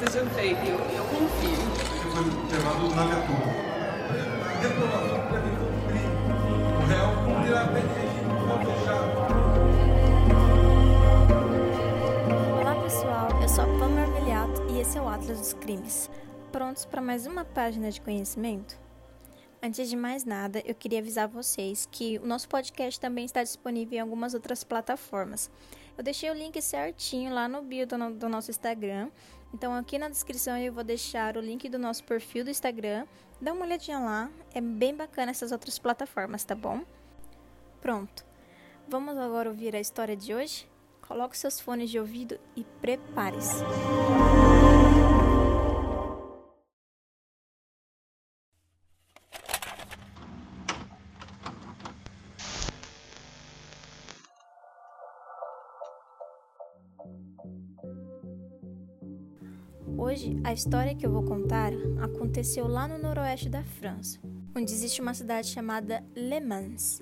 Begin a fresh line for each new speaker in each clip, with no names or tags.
seja feita. Eu, eu confio.
Foi levado na viatura. Reprovação para cumprir. O réu cumprirá fechado.
Olá pessoal, eu sou a Pamela Armeliato e esse é o Atlas dos Crimes. Prontos para mais uma página de conhecimento? Antes de mais nada, eu queria avisar vocês que o nosso podcast também está disponível em algumas outras plataformas. Eu deixei o link certinho lá no bio do, do nosso Instagram. Então aqui na descrição eu vou deixar o link do nosso perfil do Instagram. Dá uma olhadinha lá, é bem bacana essas outras plataformas, tá bom? Pronto. Vamos agora ouvir a história de hoje? Coloque seus fones de ouvido e prepare-se. A história que eu vou contar aconteceu lá no noroeste da França, onde existe uma cidade chamada Le Mans,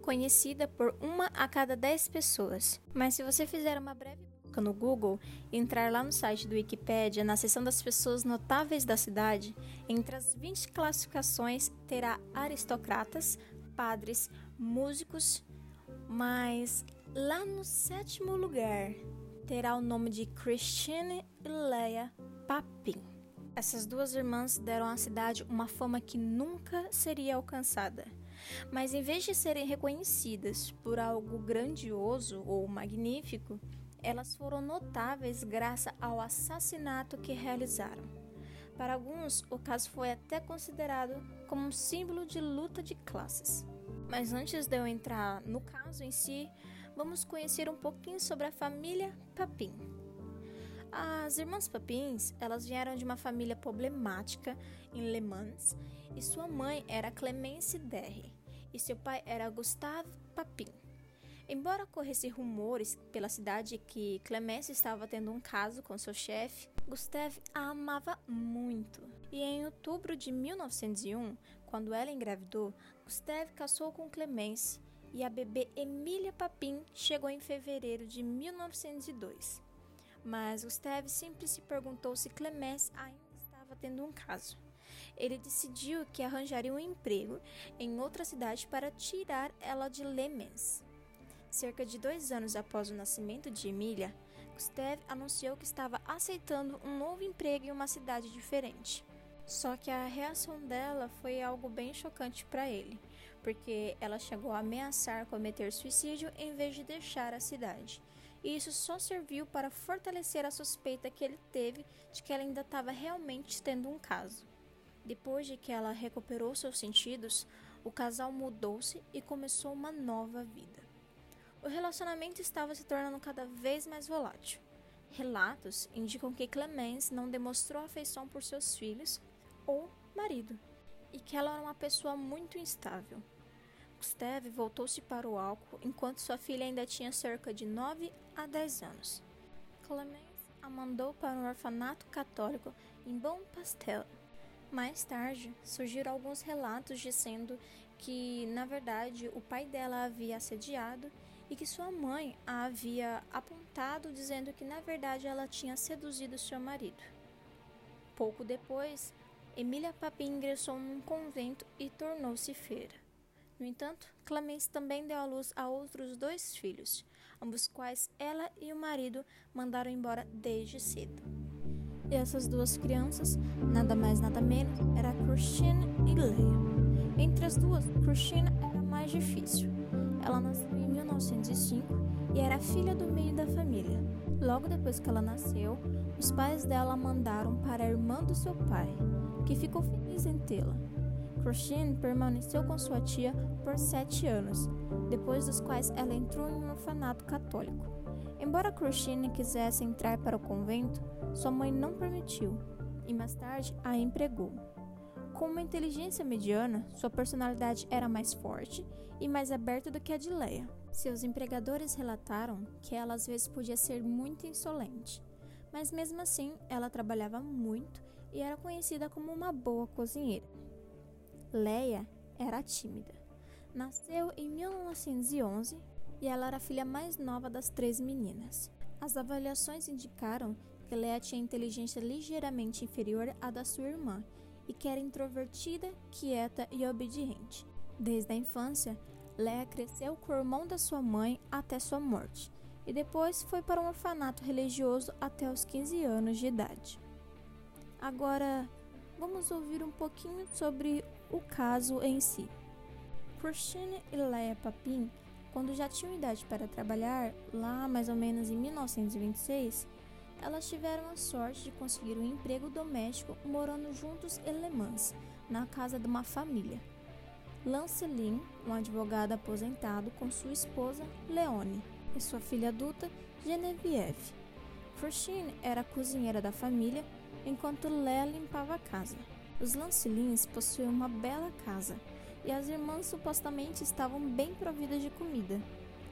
conhecida por uma a cada dez pessoas. Mas se você fizer uma breve busca no Google e entrar lá no site do Wikipedia, na seção das pessoas notáveis da cidade, entre as 20 classificações terá aristocratas, padres, músicos, mas lá no sétimo lugar terá o nome de Christine Leia Papin. Essas duas irmãs deram à cidade uma fama que nunca seria alcançada. Mas em vez de serem reconhecidas por algo grandioso ou magnífico, elas foram notáveis graças ao assassinato que realizaram. Para alguns, o caso foi até considerado como um símbolo de luta de classes. Mas antes de eu entrar no caso em si, vamos conhecer um pouquinho sobre a família Papin. As irmãs Papins, elas vieram de uma família problemática em Le Mans e sua mãe era Clemence Derry e seu pai era Gustave Papin. Embora corressem rumores pela cidade que Clemence estava tendo um caso com seu chefe, Gustave a amava muito. E em outubro de 1901, quando ela engravidou, Gustave casou com Clemence e a bebê Emília Papin chegou em fevereiro de 1902. Mas Gustave sempre se perguntou se Clemence ainda estava tendo um caso. Ele decidiu que arranjaria um emprego em outra cidade para tirar ela de Le Mans. Cerca de dois anos após o nascimento de Emília, Gustave anunciou que estava aceitando um novo emprego em uma cidade diferente. Só que a reação dela foi algo bem chocante para ele, porque ela chegou a ameaçar cometer suicídio em vez de deixar a cidade. E isso só serviu para fortalecer a suspeita que ele teve de que ela ainda estava realmente tendo um caso. Depois de que ela recuperou seus sentidos, o casal mudou-se e começou uma nova vida. O relacionamento estava se tornando cada vez mais volátil. Relatos indicam que Clemence não demonstrou afeição por seus filhos ou marido, e que ela era uma pessoa muito instável. Gustave voltou-se para o álcool enquanto sua filha ainda tinha cerca de 9 a 10 anos. Clemence a mandou para um orfanato católico em Bon Pastel. Mais tarde, surgiram alguns relatos dizendo que, na verdade, o pai dela havia assediado e que sua mãe a havia apontado dizendo que, na verdade, ela tinha seduzido seu marido. Pouco depois, Emília Papin ingressou num convento e tornou-se feira. No entanto, Clemence também deu à luz a outros dois filhos, ambos quais ela e o marido mandaram embora desde cedo. E essas duas crianças, nada mais nada menos, era Christine e Leia. Entre as duas, Christine era mais difícil. Ela nasceu em 1905 e era filha do meio da família. Logo depois que ela nasceu, os pais dela mandaram para a irmã do seu pai, que ficou feliz em tê-la. Christine permaneceu com sua tia por sete anos, depois dos quais ela entrou em um orfanato católico. Embora Christine quisesse entrar para o convento, sua mãe não permitiu e mais tarde a empregou. Com uma inteligência mediana, sua personalidade era mais forte e mais aberta do que a de Leia. Seus empregadores relataram que ela às vezes podia ser muito insolente, mas mesmo assim ela trabalhava muito e era conhecida como uma boa cozinheira. Leia era tímida. Nasceu em 1911 e ela era a filha mais nova das três meninas. As avaliações indicaram que Leia tinha inteligência ligeiramente inferior à da sua irmã e que era introvertida, quieta e obediente. Desde a infância, Leia cresceu com o irmão da sua mãe até sua morte e depois foi para um orfanato religioso até os 15 anos de idade. Agora, vamos ouvir um pouquinho sobre o caso em si. Christine e Leia Papin, quando já tinham idade para trabalhar, lá mais ou menos em 1926, elas tiveram a sorte de conseguir um emprego doméstico morando juntos em Le Mans, na casa de uma família. Lancelin, um advogado aposentado, com sua esposa Leone e sua filha adulta Genevieve. Christine era cozinheira da família, enquanto Léa limpava a casa. Os Lancelins possuíam uma bela casa e as irmãs supostamente estavam bem providas de comida,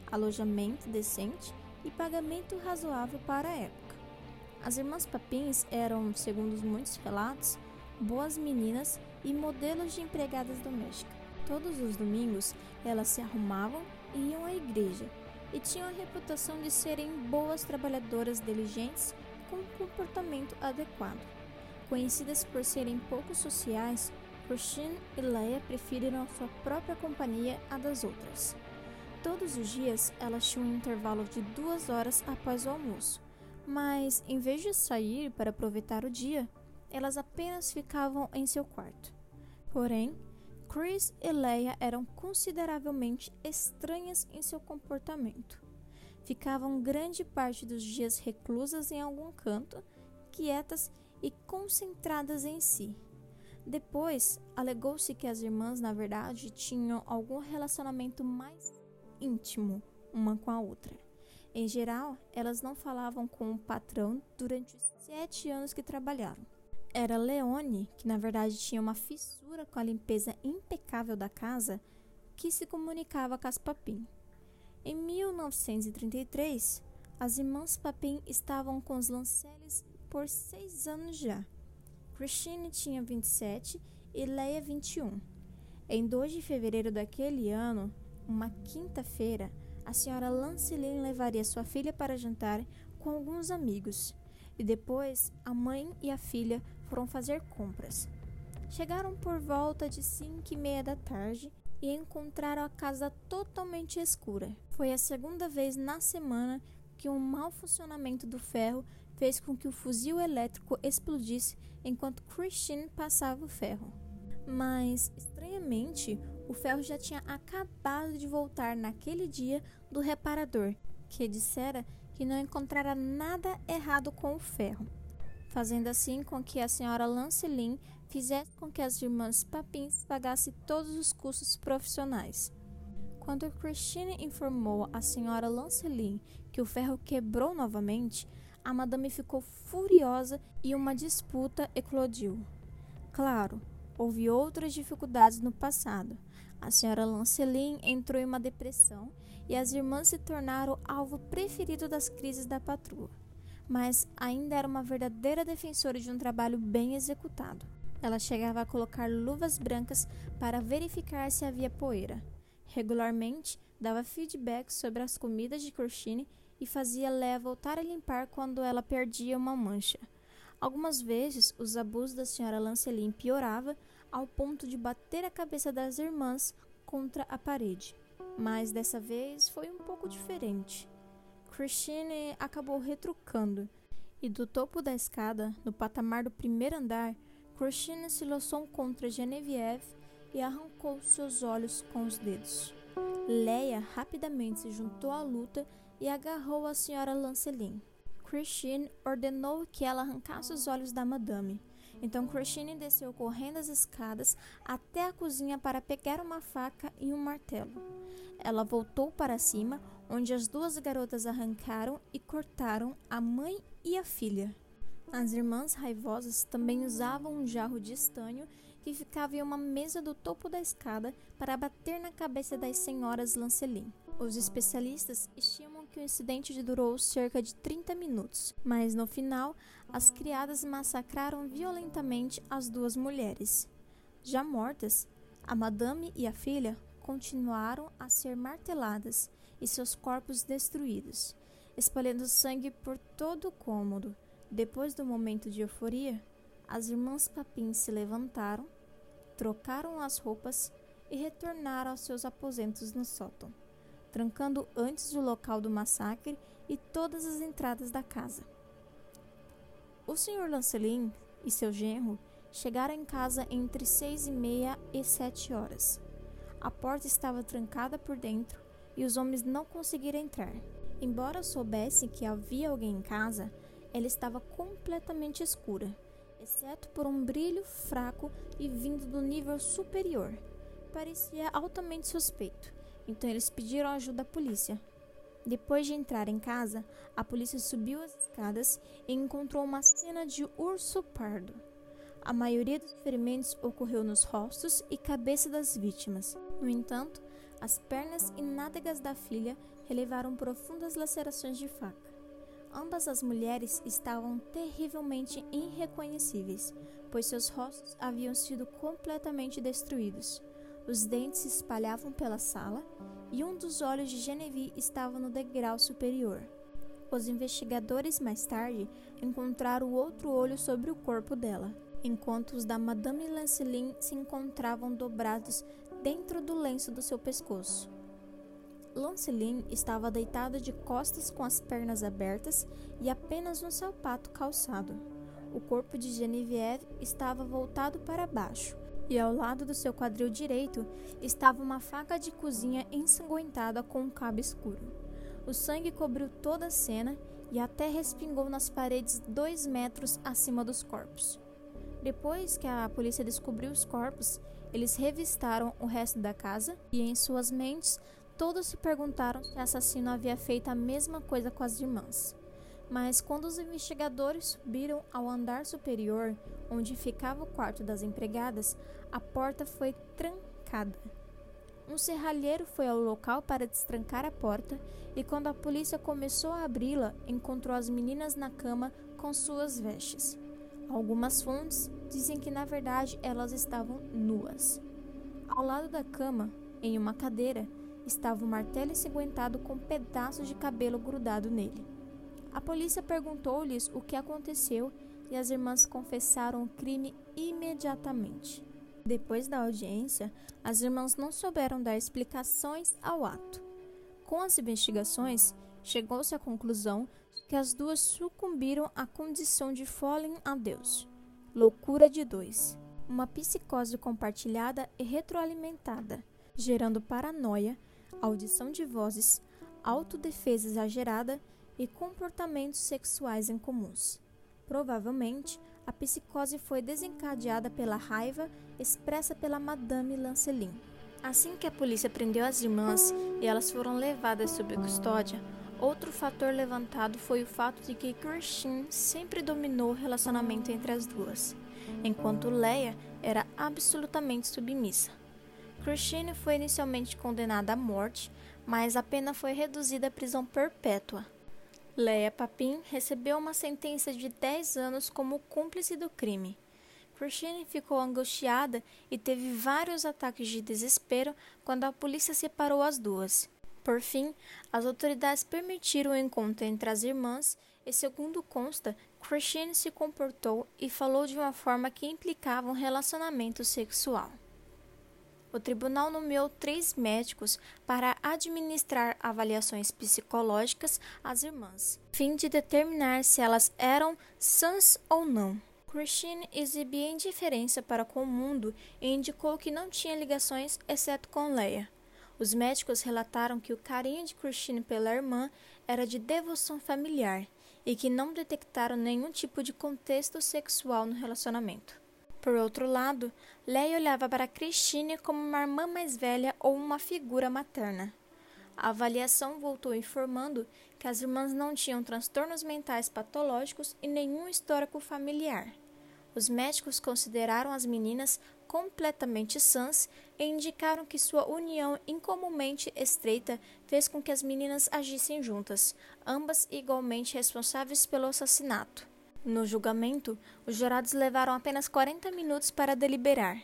alojamento decente e pagamento razoável para a época. As irmãs Papins eram, segundo muitos relatos, boas meninas e modelos de empregadas domésticas. Todos os domingos elas se arrumavam e iam à igreja e tinham a reputação de serem boas trabalhadoras diligentes com um comportamento adequado. Conhecidas por serem pouco sociais, Christine e Leia preferiram sua própria companhia à das outras. Todos os dias elas tinham um intervalo de duas horas após o almoço, mas em vez de sair para aproveitar o dia, elas apenas ficavam em seu quarto. Porém, Chris e Leia eram consideravelmente estranhas em seu comportamento. Ficavam grande parte dos dias reclusas em algum canto, quietas e concentradas em si. Depois, alegou-se que as irmãs, na verdade, tinham algum relacionamento mais íntimo uma com a outra. Em geral, elas não falavam com o patrão durante os sete anos que trabalharam. Era Leone, que na verdade tinha uma fissura com a limpeza impecável da casa, que se comunicava com as Papin. Em 1933, as irmãs Papin estavam com os Lanceles por seis anos já. Christine tinha 27 e Leia 21. Em 2 de fevereiro daquele ano, uma quinta-feira, a senhora Lancelin levaria sua filha para jantar com alguns amigos e depois a mãe e a filha foram fazer compras. Chegaram por volta de cinco e meia da tarde e encontraram a casa totalmente escura. Foi a segunda vez na semana que um mau funcionamento do ferro fez com que o fuzil elétrico explodisse enquanto Christine passava o ferro. Mas, estranhamente, o ferro já tinha acabado de voltar naquele dia do reparador, que dissera que não encontrara nada errado com o ferro, fazendo assim com que a senhora Lancelin fizesse com que as irmãs Papins pagassem todos os custos profissionais. Quando Christine informou a senhora Lancelin que o ferro quebrou novamente, a madame ficou furiosa e uma disputa eclodiu. Claro, houve outras dificuldades no passado. A senhora Lancelin entrou em uma depressão e as irmãs se tornaram alvo preferido das crises da patroa. Mas ainda era uma verdadeira defensora de um trabalho bem executado. Ela chegava a colocar luvas brancas para verificar se havia poeira. Regularmente, dava feedback sobre as comidas de Corchine e fazia Léa voltar a limpar quando ela perdia uma mancha. Algumas vezes, os abusos da senhora Lancelin piorava ao ponto de bater a cabeça das irmãs contra a parede. Mas dessa vez foi um pouco diferente. Christine acabou retrucando, e do topo da escada, no patamar do primeiro andar, Christine se lançou contra Genevieve e arrancou seus olhos com os dedos. Leia rapidamente se juntou à luta e agarrou a senhora Lancelin. Christine ordenou que ela arrancasse os olhos da madame. Então Christine desceu correndo as escadas até a cozinha para pegar uma faca e um martelo. Ela voltou para cima, onde as duas garotas arrancaram e cortaram a mãe e a filha. As irmãs raivosas também usavam um jarro de estanho que ficava em uma mesa do topo da escada para bater na cabeça das senhoras Lancelin. Os especialistas estimam que o incidente durou cerca de 30 minutos, mas no final, as criadas massacraram violentamente as duas mulheres. Já mortas, a madame e a filha continuaram a ser marteladas e seus corpos destruídos, espalhando sangue por todo o cômodo, Depois do momento de euforia, as irmãs Papin se levantaram, trocaram as roupas e retornaram aos seus aposentos no sótão, trancando antes o local do massacre e todas as entradas da casa. O Sr. Lancelin e seu genro chegaram em casa entre seis e meia e sete horas. A porta estava trancada por dentro e os homens não conseguiram entrar. Embora soubessem que havia alguém em casa, ela estava completamente escura, exceto por um brilho fraco e vindo do nível superior. Parecia altamente suspeito, então eles pediram ajuda à polícia. Depois de entrar em casa, a polícia subiu as escadas e encontrou uma cena de urso pardo. A maioria dos ferimentos ocorreu nos rostos e cabeça das vítimas. No entanto, as pernas e nádegas da filha relevaram profundas lacerações de faca. Ambas as mulheres estavam terrivelmente irreconhecíveis, pois seus rostos haviam sido completamente destruídos. Os dentes se espalhavam pela sala e um dos olhos de Genevieve estava no degrau superior. Os investigadores mais tarde encontraram o outro olho sobre o corpo dela, enquanto os da Madame Lancelin se encontravam dobrados dentro do lenço do seu pescoço. Lancelin estava deitado de costas com as pernas abertas e apenas um sapato calçado. O corpo de Genevieve estava voltado para baixo, e ao lado do seu quadril direito estava uma faca de cozinha ensanguentada com um cabo escuro. O sangue cobriu toda a cena e até respingou nas paredes dois metros acima dos corpos. Depois que a polícia descobriu os corpos, eles revistaram o resto da casa e, em suas mentes, todos se perguntaram se o assassino havia feito a mesma coisa com as irmãs. Mas quando os investigadores subiram ao andar superior, onde ficava o quarto das empregadas, a porta foi trancada. Um serralheiro foi ao local para destrancar a porta e, quando a polícia começou a abri-la, encontrou as meninas na cama com suas vestes. Algumas fontes dizem que na verdade elas estavam nuas. Ao lado da cama, em uma cadeira, estava um martelo ensanguentado com pedaços de cabelo grudado nele. A polícia perguntou-lhes o que aconteceu e as irmãs confessaram o crime imediatamente. Depois da audiência, as irmãs não souberam dar explicações ao ato. Com as investigações, chegou-se à conclusão que as duas sucumbiram à condição de fallen a Deus. Loucura de dois. Uma psicose compartilhada e retroalimentada, gerando paranoia, audição de vozes, autodefesa exagerada e comportamentos sexuais incomuns. Provavelmente, a psicose foi desencadeada pela raiva expressa pela Madame Lancelin. Assim que a polícia prendeu as irmãs e elas foram levadas sob custódia, Outro fator levantado foi o fato de que Christine sempre dominou o relacionamento entre as duas, enquanto Leia era absolutamente submissa. Christine foi inicialmente condenada à morte, mas a pena foi reduzida à prisão perpétua. Leia Papin recebeu uma sentença de 10 anos como cúmplice do crime. Christine ficou angustiada e teve vários ataques de desespero quando a polícia separou as duas. Por fim, as autoridades permitiram o encontro entre as irmãs e, segundo consta, Christine se comportou e falou de uma forma que implicava um relacionamento sexual. O tribunal nomeou três médicos para administrar avaliações psicológicas às irmãs, fim de determinar se elas eram sãs ou não. Christine exibia indiferença para com o mundo e indicou que não tinha ligações exceto com Leia. Os médicos relataram que o carinho de Christine pela irmã era de devoção familiar e que não detectaram nenhum tipo de contexto sexual no relacionamento. Por outro lado, Leia olhava para Christine como uma irmã mais velha ou uma figura materna. A avaliação voltou informando que as irmãs não tinham transtornos mentais patológicos e nenhum histórico familiar. Os médicos consideraram as meninas completamente sãs e indicaram que sua união incomumente estreita fez com que as meninas agissem juntas, ambas igualmente responsáveis pelo assassinato. No julgamento, os jurados levaram apenas 40 minutos para deliberar.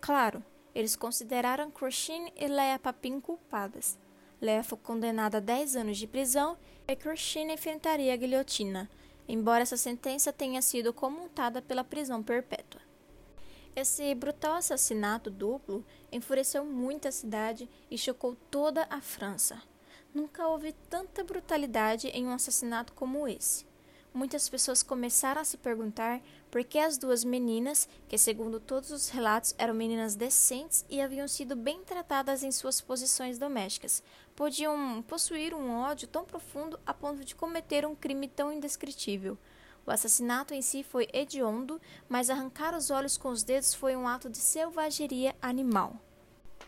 Claro, eles consideraram Christine e Leia Papin culpadas. Leia foi condenada a 10 anos de prisão e Christine enfrentaria a guilhotina, embora essa sentença tenha sido comutada pela prisão perpétua. Esse brutal assassinato duplo enfureceu muito a cidade e chocou toda a França. Nunca houve tanta brutalidade em um assassinato como esse. Muitas pessoas começaram a se perguntar por que as duas meninas, que segundo todos os relatos eram meninas decentes e haviam sido bem tratadas em suas posições domésticas, podiam possuir um ódio tão profundo a ponto de cometer um crime tão indescritível. O assassinato em si foi hediondo, mas arrancar os olhos com os dedos foi um ato de selvageria animal.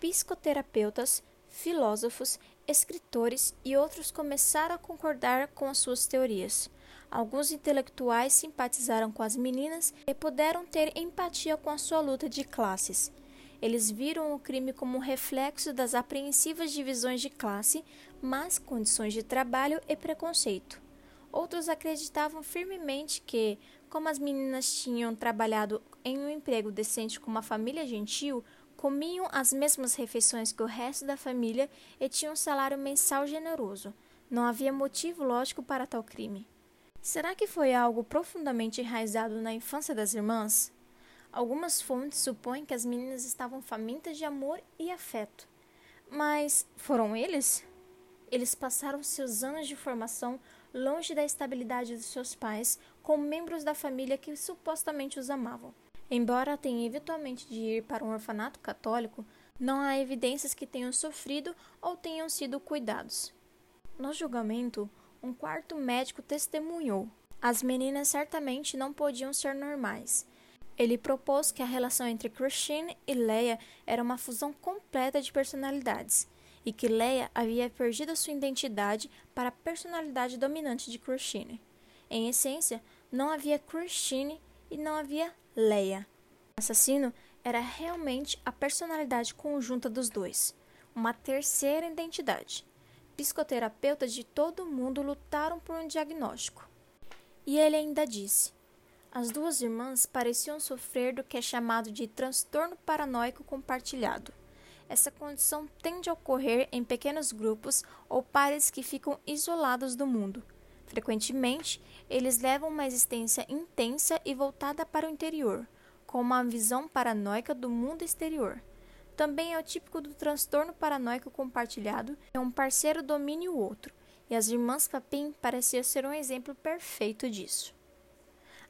Psicoterapeutas, filósofos, escritores e outros começaram a concordar com as suas teorias. Alguns intelectuais simpatizaram com as meninas e puderam ter empatia com a sua luta de classes. Eles viram o crime como um reflexo das apreensivas divisões de classe, más condições de trabalho e preconceito. Outros acreditavam firmemente que, como as meninas tinham trabalhado em um emprego decente com uma família gentil, comiam as mesmas refeições que o resto da família e tinham um salário mensal generoso. Não havia motivo lógico para tal crime. Será que foi algo profundamente enraizado na infância das irmãs? Algumas fontes supõem que as meninas estavam famintas de amor e afeto. Mas foram eles? Eles passaram seus anos de formação longe da estabilidade dos seus pais, com membros da família que supostamente os amavam. Embora tenham eventualmente de ir para um orfanato católico, não há evidências que tenham sofrido ou tenham sido cuidados. No julgamento, um quarto médico testemunhou. As meninas certamente não podiam ser normais. Ele propôs que a relação entre Christine e Leia era uma fusão completa de personalidades e que Leia havia perdido sua identidade para a personalidade dominante de Christine. Em essência, não havia Christine e não havia Leia. O assassino era realmente a personalidade conjunta dos dois, uma terceira identidade psicoterapeutas de todo o mundo lutaram por um diagnóstico. E ele ainda disse: as duas irmãs pareciam sofrer do que é chamado de transtorno paranoico compartilhado. Essa condição tende a ocorrer em pequenos grupos ou pares que ficam isolados do mundo. Frequentemente, eles levam uma existência intensa e voltada para o interior, com uma visão paranoica do mundo exterior. Também é o típico do transtorno paranoico compartilhado, é um parceiro domine o outro, e as irmãs Papin pareciam ser um exemplo perfeito disso.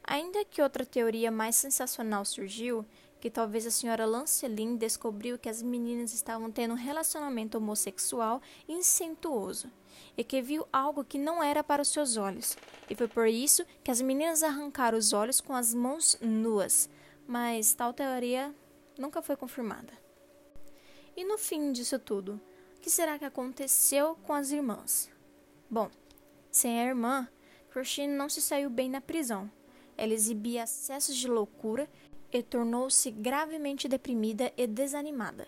Ainda que outra teoria mais sensacional surgiu, que talvez a senhora Lancelin descobriu que as meninas estavam tendo um relacionamento homossexual incentuoso, e que viu algo que não era para os seus olhos, e foi por isso que as meninas arrancaram os olhos com as mãos nuas, mas tal teoria nunca foi confirmada. E no fim disso tudo, o que será que aconteceu com as irmãs? Bom, sem a irmã, Christine não se saiu bem na prisão. Ela exibia acessos de loucura e tornou-se gravemente deprimida e desanimada,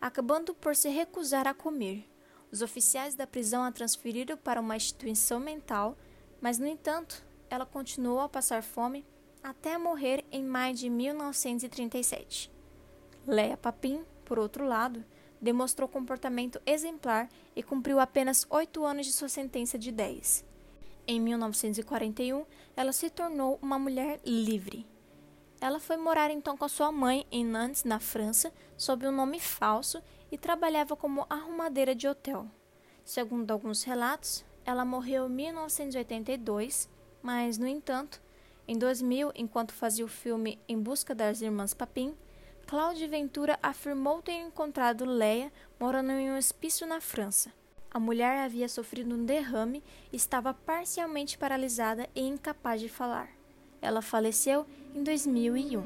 acabando por se recusar a comer. Os oficiais da prisão a transferiram para uma instituição mental, mas, no entanto, ela continuou a passar fome até morrer em maio de 1937. Leia Papin por outro lado, demonstrou comportamento exemplar e cumpriu apenas oito anos de sua sentença de dez. Em 1941, ela se tornou uma mulher livre. Ela foi morar então com sua mãe em Nantes, na França, sob um nome falso e trabalhava como arrumadeira de hotel. Segundo alguns relatos, ela morreu em 1982, mas, no entanto, em 2000, enquanto fazia o filme Em Busca das Irmãs Papin, Cláudia Ventura afirmou ter encontrado Leia morando em um hospício na França. A mulher havia sofrido um derrame e estava parcialmente paralisada e incapaz de falar. Ela faleceu em 2001.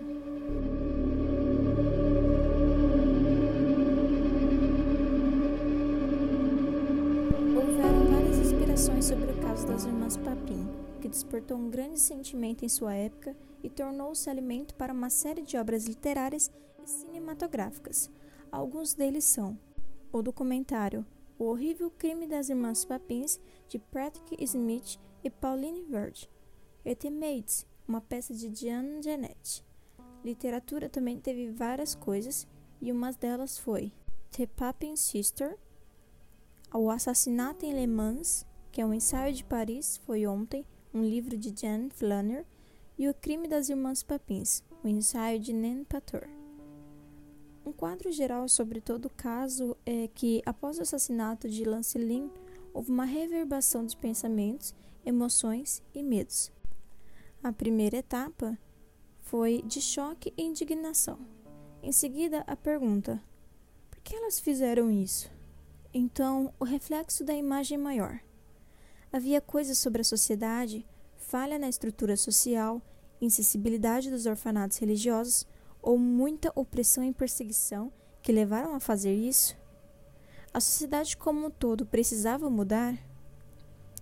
Houveram várias inspirações sobre o caso das irmãs Papin, que despertou um grande sentimento em sua época e tornou-se alimento para uma série de obras literárias cinematográficas. Alguns deles são o documentário O Horrível Crime das Irmãs Papins, de Patrick Smith e Pauline Verde, e The Maids, uma peça de Diane Genet. Literatura também teve várias coisas, e uma delas foi The Papin Sister, O Assassinato em Le Mans, que é um ensaio de Paris, foi ontem, um livro de Jan Flanner, e O Crime das Irmãs Papins, o ensaio de Nan Pator. Um quadro geral sobre todo o caso é que, após o assassinato de Lancelin, houve uma reverbação de pensamentos, emoções e medos. A primeira etapa foi de choque e indignação. Em seguida, a pergunta: por que elas fizeram isso? Então, o reflexo da imagem maior. Havia coisas sobre a sociedade, falha na estrutura social, insensibilidade dos orfanatos religiosos ou muita opressão e perseguição que levaram a fazer isso? A sociedade como um todo precisava mudar?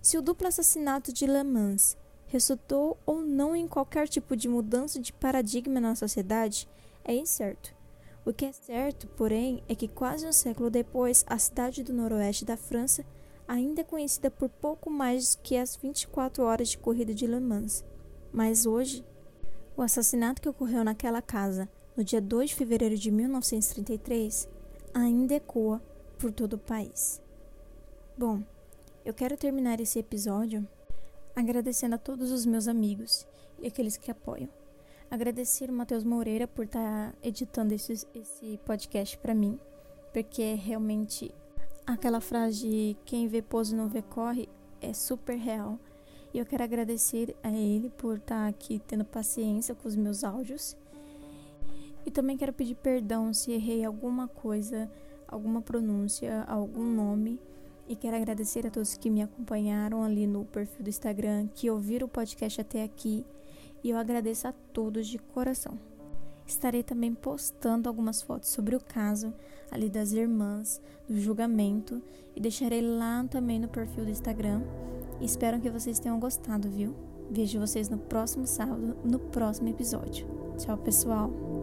Se o duplo assassinato de Le Mans resultou ou não em qualquer tipo de mudança de paradigma na sociedade é incerto. O que é certo, porém, é que quase um século depois, a cidade do noroeste da França ainda é conhecida por pouco mais que as 24 horas de corrida de Le Mans. Mas hoje, o assassinato que ocorreu naquela casa no dia 2 de fevereiro de 1933 ainda ecoa por todo o país. Bom, eu quero terminar esse episódio agradecendo a todos os meus amigos e aqueles que apoiam. Agradecer o Matheus Moreira por estar tá editando esse, esse podcast para mim, porque realmente aquela frase de quem vê pouso não vê corre é super real. E eu quero agradecer a ele por estar tá aqui tendo paciência com os meus áudios. E também quero pedir perdão se errei alguma coisa, alguma pronúncia, algum nome. E quero agradecer a todos que me acompanharam ali no perfil do Instagram, que ouviram o podcast até aqui. E eu agradeço a todos de coração. Estarei também postando algumas fotos sobre o caso ali das irmãs, do julgamento e deixarei lá também no perfil do Instagram. espero que vocês tenham gostado, viu? Vejo vocês no próximo sábado, no próximo episódio. Tchau, pessoal!